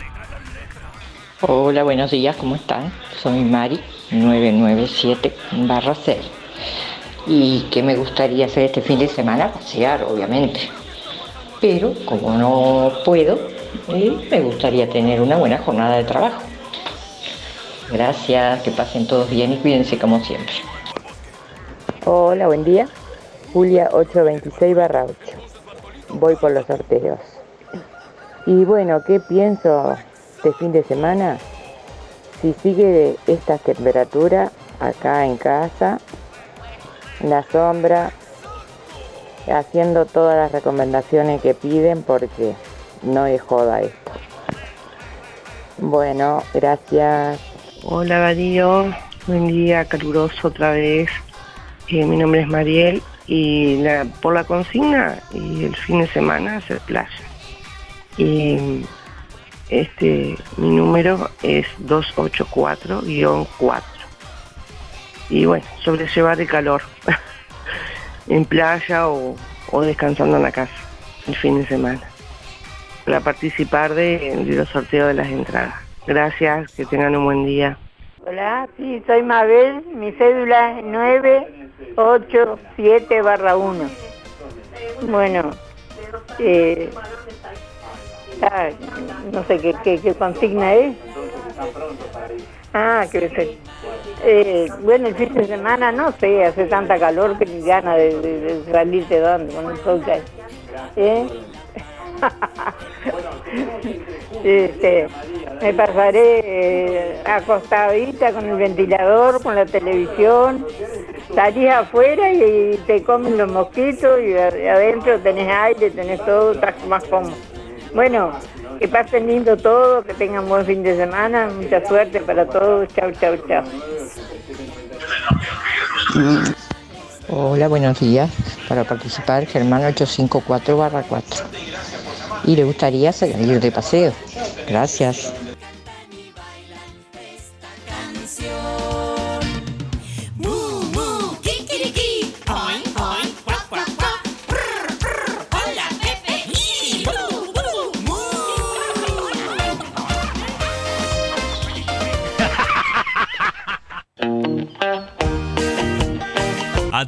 Hola, buenos días, ¿cómo están? Soy Mari, 997 barra 6. ¿Y qué me gustaría hacer este fin de semana? Pasear, obviamente. Pero como no puedo, eh, me gustaría tener una buena jornada de trabajo. Gracias, que pasen todos bien y cuídense como siempre. Hola, buen día. Julia 826 barra 8. Voy por los sorteos. Y bueno, ¿qué pienso este fin de semana? Si sigue esta temperatura acá en casa, en la sombra, haciendo todas las recomendaciones que piden porque no es joda esto. Bueno, gracias. Hola Darío, buen día, caluroso otra vez. Eh, mi nombre es Mariel y la- por la consigna y el fin de semana hacer playa. Y este mi número es 284-4. Y bueno, sobrellevar el calor en playa o, o descansando en la casa el fin de semana para participar de, de los sorteos de las entradas. Gracias, que tengan un buen día. Hola, sí, soy Mabel, mi cédula es 987 barra 1. Bueno, eh, ah, no sé qué, consigna es. Ah, que se- eh, bueno, el fin de semana, no sé, hace tanta calor que ni gana de, de, de salir de donde con el sol. ¿Eh? Este, me pasaré eh, acostadita con el ventilador, con la televisión. Salís afuera y, te comen los mosquitos y adentro tenés aire, tenés todo, estás más cómodo. Bueno, que pasen lindo todo, que tengan buen fin de semana, mucha suerte para todos. Chau, chau, chau. Hola, buenos días. Para participar, Germán 854 barra 4. Y le gustaría salir de paseo. Gracias.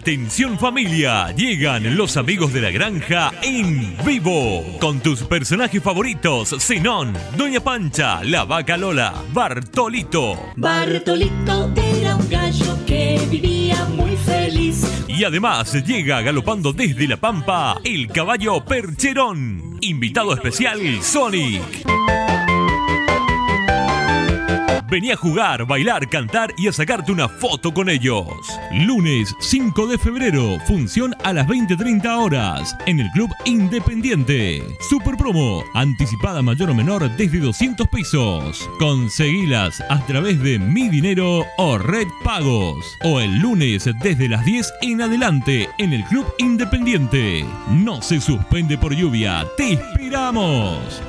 Atención familia, llegan los amigos de la granja en vivo con tus personajes favoritos, Zenón, Doña Pancha, la vaca Lola, Bartolito. Bartolito era un gallo que vivía muy feliz. Y además llega galopando desde la pampa el caballo Percherón. Invitado especial, Sonic. Vení a jugar, bailar, cantar y a sacarte una foto con ellos. Lunes 5 de febrero, función a las 20.30 horas en el Club Independiente. Super promo, anticipada mayor o menor desde 200 pesos. Conseguilas a través de Mi Dinero o Red Pagos. O el lunes desde las 10 en adelante en el Club Independiente. No se suspende por lluvia, te esperamos.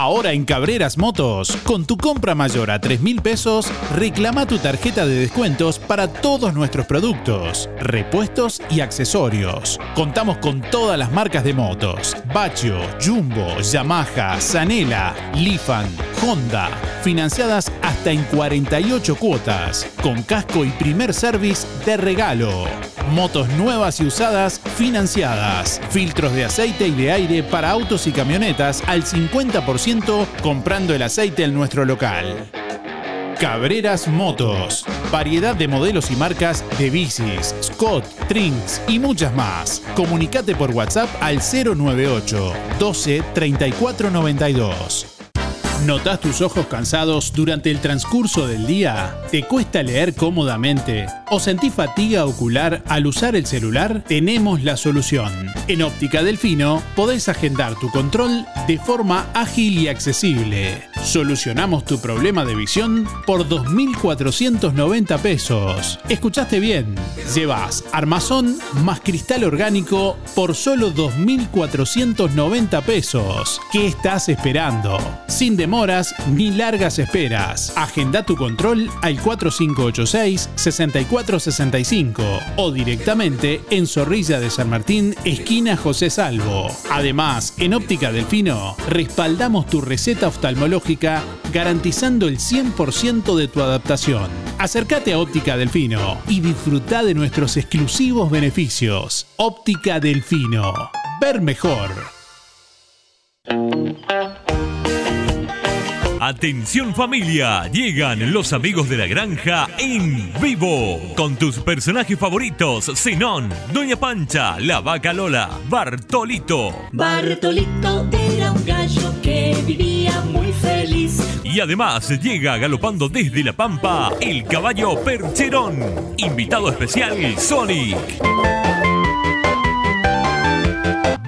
Ahora en Cabreras Motos, con tu compra mayor a 3 mil pesos, reclama tu tarjeta de descuentos para todos nuestros productos, repuestos y accesorios. Contamos con todas las marcas de motos: Bachio, Jumbo, Yamaha, Zanela, Lifan, Honda, financiadas hasta en 48 cuotas, con casco y primer service de regalo. Motos nuevas y usadas financiadas. Filtros de aceite y de aire para autos y camionetas al 50% comprando el aceite en nuestro local. Cabreras Motos. Variedad de modelos y marcas de bicis, Scott, Trinks y muchas más. Comunicate por WhatsApp al 098 12 34 92. ¿Notas tus ojos cansados durante el transcurso del día? ¿Te cuesta leer cómodamente? ¿O sentís fatiga ocular al usar el celular? Tenemos la solución. En Óptica Delfino podés agendar tu control de forma ágil y accesible. Solucionamos tu problema de visión por 2.490 pesos. ¿Escuchaste bien? Llevas armazón más cristal orgánico por solo 2.490 pesos. ¿Qué estás esperando? Sin demoras ni largas esperas. Agenda tu control al 4586-6465 o directamente en Zorrilla de San Martín, esquina José Salvo. Además, en Óptica Delfino, respaldamos tu receta oftalmológica garantizando el 100% de tu adaptación. Acércate a Óptica Delfino y disfruta de nuestros exclusivos beneficios. Óptica Delfino. Ver mejor. Atención familia, llegan los amigos de la granja en vivo con tus personajes favoritos, Zenón, Doña Pancha, la vaca Lola, Bartolito. Bartolito era un gallo que vivía muy feliz. Y además llega galopando desde la pampa el caballo Percherón. Invitado especial Sonic.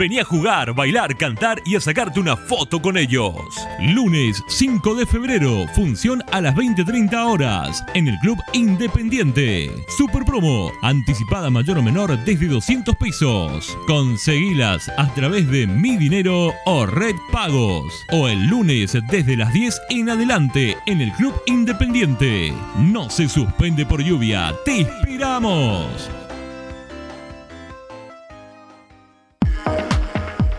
Vení a jugar, bailar, cantar y a sacarte una foto con ellos. Lunes 5 de febrero, función a las 20.30 horas en el Club Independiente. Super promo, anticipada mayor o menor desde 200 pesos. Conseguilas a través de Mi Dinero o Red Pagos. O el lunes desde las 10 en adelante en el Club Independiente. No se suspende por lluvia, te esperamos.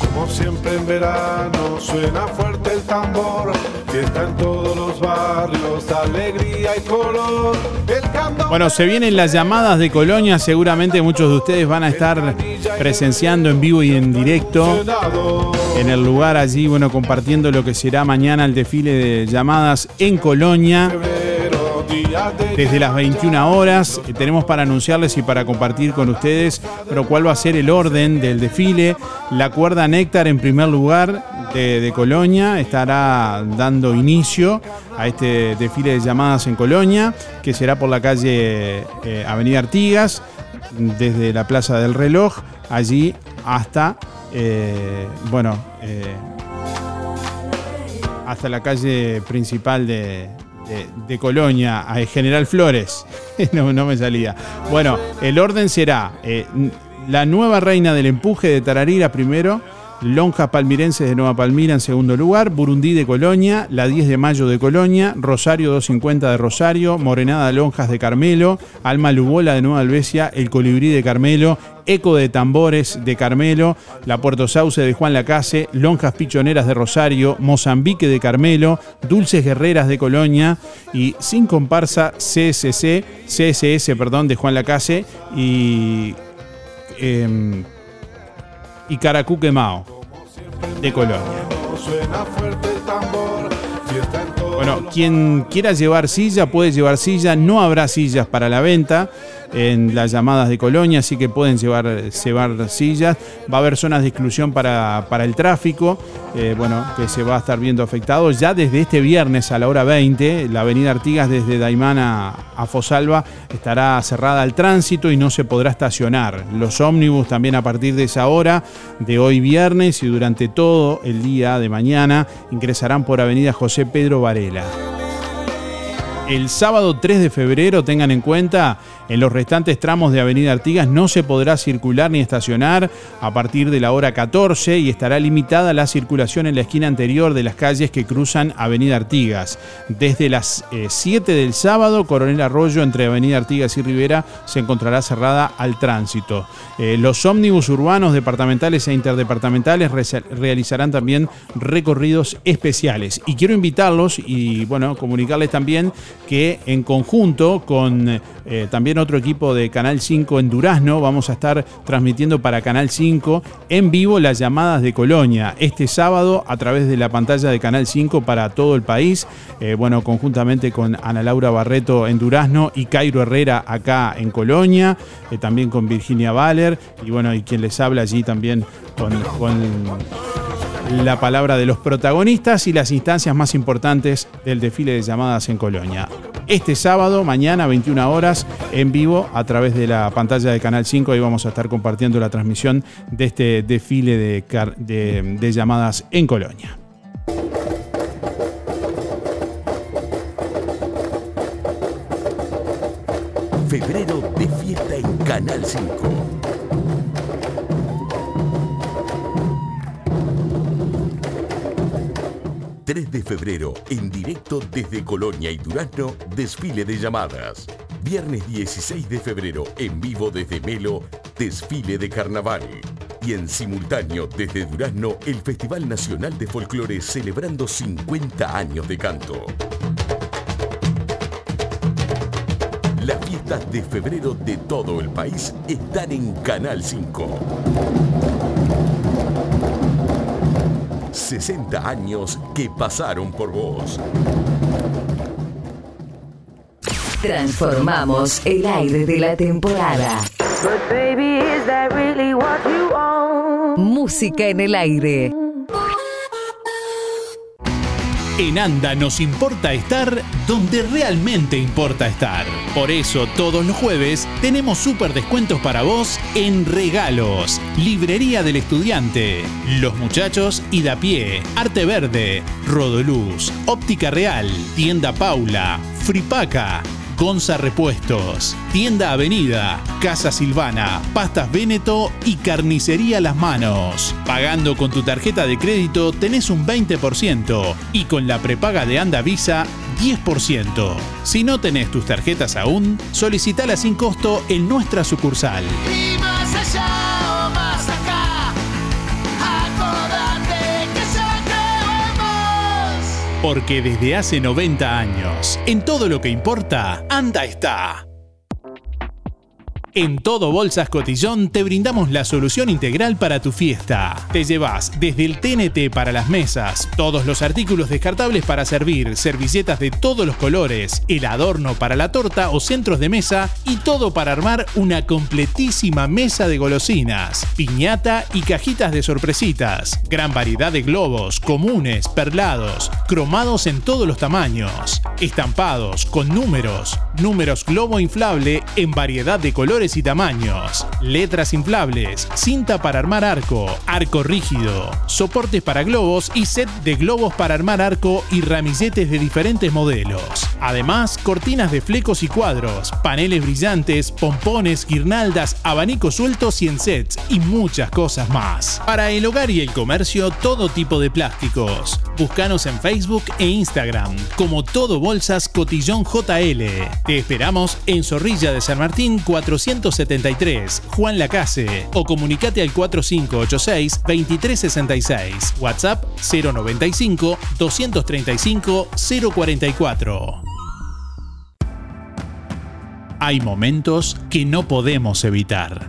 Como siempre en verano suena fuerte el tambor, fiesta en todos los barrios, alegría y color. Bueno, se vienen las llamadas de Colonia. Seguramente muchos de ustedes van a estar presenciando en vivo y en directo en el lugar allí, bueno, compartiendo lo que será mañana el desfile de llamadas en Colonia. Desde las 21 horas eh, tenemos para anunciarles y para compartir con ustedes, pero cuál va a ser el orden del desfile. La cuerda Néctar en primer lugar de, Colonia estará dando inicio a este desfile de llamadas en Colonia, que será por la calle eh, Avenida Artigas, desde la Plaza del Reloj, allí hasta, eh, bueno, hasta la calle principal de, de- Colonia, a General Flores. no, no me salía. Bueno, el orden será eh, la nueva reina del empuje de Tararira primero, Lonjas Palmirenses de Nueva Palmira en segundo lugar, Burundí de Colonia, la 10 de mayo de Colonia, Rosario 250 de Rosario, Morenada Lonjas de Carmelo, Alma Lubola de Nueva Albesia, El Colibrí de Carmelo, Eco de Tambores de Carmelo, La Puerto Sauce de Juan Lacase, Lonjas Pichoneras de Rosario, Mozambique de Carmelo, Dulces Guerreras de Colonia y sin comparsa CSC, CSS, perdón, de Juan Lacase y, em, y Caracú Quemao de Colonia. Bueno, quien quiera llevar silla puede llevar silla. No habrá sillas para la venta en las llamadas de Colonia, así que pueden llevar, llevar sillas. Va a haber zonas de exclusión para, para el tráfico, eh, bueno, que se va a estar viendo afectado. Ya desde este viernes a la hora 20, la avenida Artigas desde Daimán a, a Fosalva estará cerrada al tránsito y no se podrá estacionar. Los ómnibus también a partir de esa hora, de hoy viernes y durante todo el día de mañana, ingresarán por avenida José Pedro Varela. El sábado 3 de febrero, tengan en cuenta, en los restantes tramos de Avenida Artigas no se podrá circular ni estacionar a partir de la hora 14 y estará limitada la circulación en la esquina anterior de las calles que cruzan Avenida Artigas. Desde las eh, 7 del sábado, Coronel Arroyo entre Avenida Artigas y Rivera se encontrará cerrada al tránsito. Eh, los ómnibus urbanos, departamentales e interdepartamentales realizarán también recorridos especiales. Y quiero invitarlos y bueno, comunicarles también que en conjunto con eh, también otro equipo de Canal 5 en Durazno vamos a estar transmitiendo para Canal 5 en vivo las llamadas de Colonia este sábado a través de la pantalla de Canal 5 para todo el país. Eh, bueno, conjuntamente con Ana Laura Barreto en Durazno y Cairo Herrera acá en Colonia, eh, también con Virginia Valer y bueno, y quien les habla allí también con la palabra de los protagonistas y las instancias más importantes del desfile de llamadas en Colonia. Este sábado, mañana, 21 horas, en vivo a través de la pantalla de Canal 5, ahí vamos a estar compartiendo la transmisión de este desfile de, de llamadas en Colonia. Febrero de fiesta en Canal 5. ...3 de febrero, en directo desde Colonia y Durazno, desfile de llamadas. Viernes 16 de febrero, en vivo desde Melo, desfile de carnaval. Y en simultáneo desde Durazno, el Festival Nacional de Folclore celebrando 50 años de canto. Las fiestas de febrero de todo el país están en Canal 5. 60 años que pasaron por vos. Transformamos el aire de la temporada. Música en el aire. En ANDA nos importa estar donde realmente importa estar. Por eso todos los jueves tenemos súper descuentos para vos en regalos. Librería del Estudiante, Los Muchachos y Da Pie, Arte Verde, Rodoluz, Óptica Real, Tienda Paula, Fripaca, Gonza Repuestos, Tienda Avenida, Casa Silvana, Pastas Véneto y Carnicería Las Manos. Pagando con tu tarjeta de crédito tenés un 20% y con la prepaga de Anda Visa 10%. Si no tenés tus tarjetas aún, solicitala sin costo en nuestra sucursal. Porque desde hace 90 años, en todo lo que importa, Anda está. En Todo Bolsas Cotillón te brindamos la solución integral para tu fiesta. Te llevas desde el TNT para las mesas, todos los artículos descartables para servir, servilletas de todos los colores, el adorno para la torta o centros de mesa y todo para armar una completísima mesa de golosinas, piñata y cajitas de sorpresitas. Gran variedad de globos, comunes, perlados, cromados en todos los tamaños, estampados con números, números globo inflable en variedad de colores y tamaños, letras inflables, cinta para armar arco, arco rígido, soportes para globos y set de globos para armar arco y ramilletes de diferentes modelos. Además, cortinas de flecos y cuadros, paneles brillantes, pompones, guirnaldas, abanicos sueltos y en sets y muchas cosas más. Para el hogar y el comercio, todo tipo de plásticos. Búscanos en Facebook e Instagram como Todo Bolsas Cotillón JL. Te esperamos en Zorrilla de San Martín 473, Juan Lacase o comunicate al 4586-2366. WhatsApp 095 235 044. Hay momentos que no podemos evitar,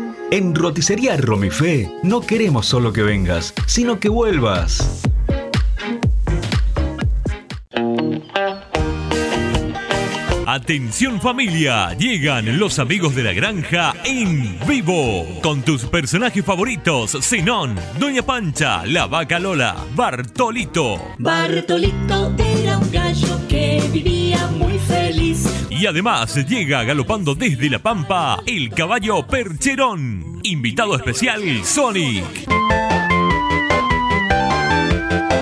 En Roticería Romifé no queremos solo que vengas, sino que vuelvas. Atención familia, llegan los amigos de la granja en vivo con tus personajes favoritos, Zenón, Doña Pancha, la vaca Lola, Bartolito. Bartolito era un gallo que vivía. Y además llega galopando desde la pampa el caballo Percherón. Invitado especial Sonic.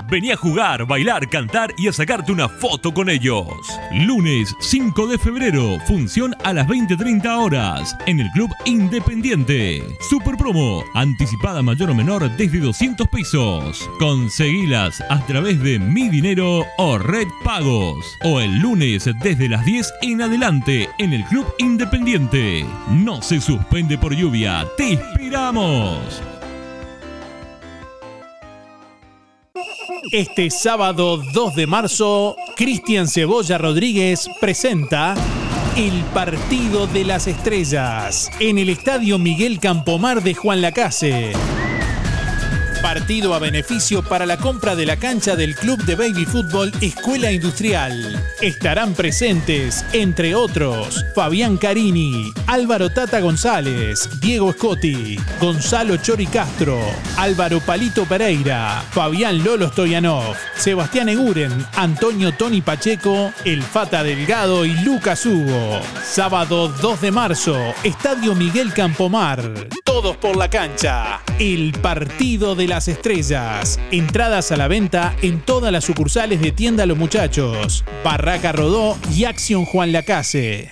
Vení a jugar, bailar, cantar y a sacarte una foto con ellos. Lunes 5 de febrero, función a las 20.30 horas en el Club Independiente. Super promo, anticipada mayor o menor desde 200 pesos. Conseguilas a través de Mi Dinero o Red Pagos. O el lunes desde las 10 en adelante en el Club Independiente. No se suspende por lluvia, te esperamos. Este sábado 2 de marzo, Cristian Cebolla Rodríguez presenta el Partido de las Estrellas en el Estadio Miguel Campomar de Juan Lacase. Partido a beneficio para la compra de la cancha del Club de Baby Fútbol Escuela Industrial. Estarán presentes, entre otros, Fabián Carini, Álvaro Tata González, Diego Scotti, Gonzalo Chori Castro, Álvaro Palito Pereira, Fabián Lolo Stoyanov, Sebastián Eguren, Antonio Tony Pacheco, El Fata Delgado y Lucas Hugo. Sábado 2 de marzo, Estadio Miguel Campomar. Todos por la cancha. El Partido de las Estrellas. Entradas a la venta en todas las sucursales de Tienda Los Muchachos. Barraca Rodó y Acción Juan Lacase.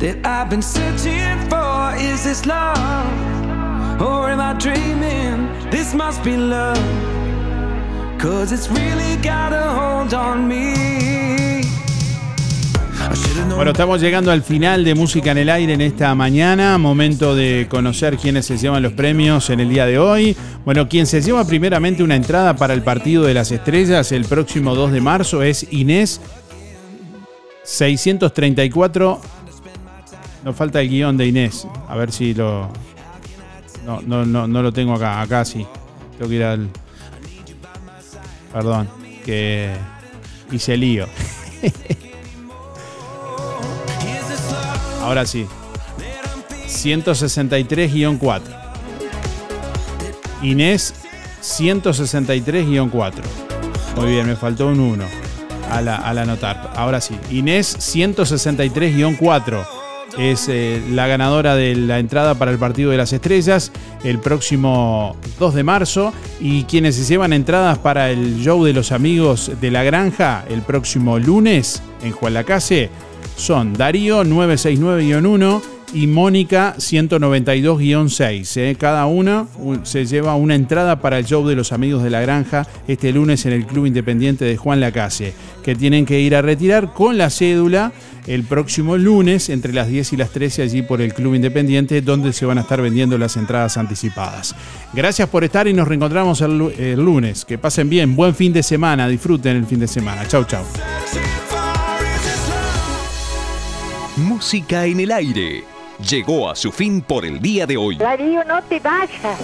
That I've been searching for? Is this love? Or am I dreaming? This must be love. Cause it's really got a hold on me. I should've known Bueno, estamos llegando al final de Música en el Aire en esta mañana. Momento de conocer quiénes se llevan los premios en el día de hoy. Bueno, quien se lleva primeramente una entrada para el Partido de las Estrellas el próximo 2 de marzo es Inés 634. Nos falta el guion de Inés. A ver si lo. No, no, no, no lo tengo acá. Acá sí. Tengo que ir al. Perdón. Que hice lío. Ahora sí. 163-4. Inés 163-4. Muy bien, me faltó un 1 al, al anotar. Ahora sí. Inés 163-4 es eh, la ganadora de la entrada para el Partido de las Estrellas el próximo 2 de marzo. Y quienes se llevan entradas para el show de los amigos de la granja el próximo lunes en Juan Lacase son Darío 969-1 y Mónica 192-6. ¿eh? Cada una un- se lleva una entrada para el show de los amigos de la granja este lunes en el Club Independiente de Juan Lacase, que tienen que ir a retirar con la cédula el próximo lunes entre las 10 y las 13 allí por el Club Independiente, donde se van a estar vendiendo las entradas anticipadas. Gracias por estar y nos reencontramos el, el lunes. Que pasen bien, buen fin de semana, disfruten el fin de semana. Chau, chau. Música en el aire. Llegó a su fin por el día de hoy. Darío, no te vayas.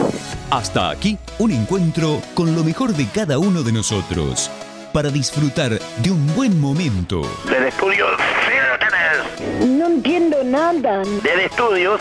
Hasta aquí un encuentro con lo mejor de cada uno de nosotros. Para disfrutar de un buen momento. Del estudio, sí lo tenés. No entiendo nada. Desde estudios,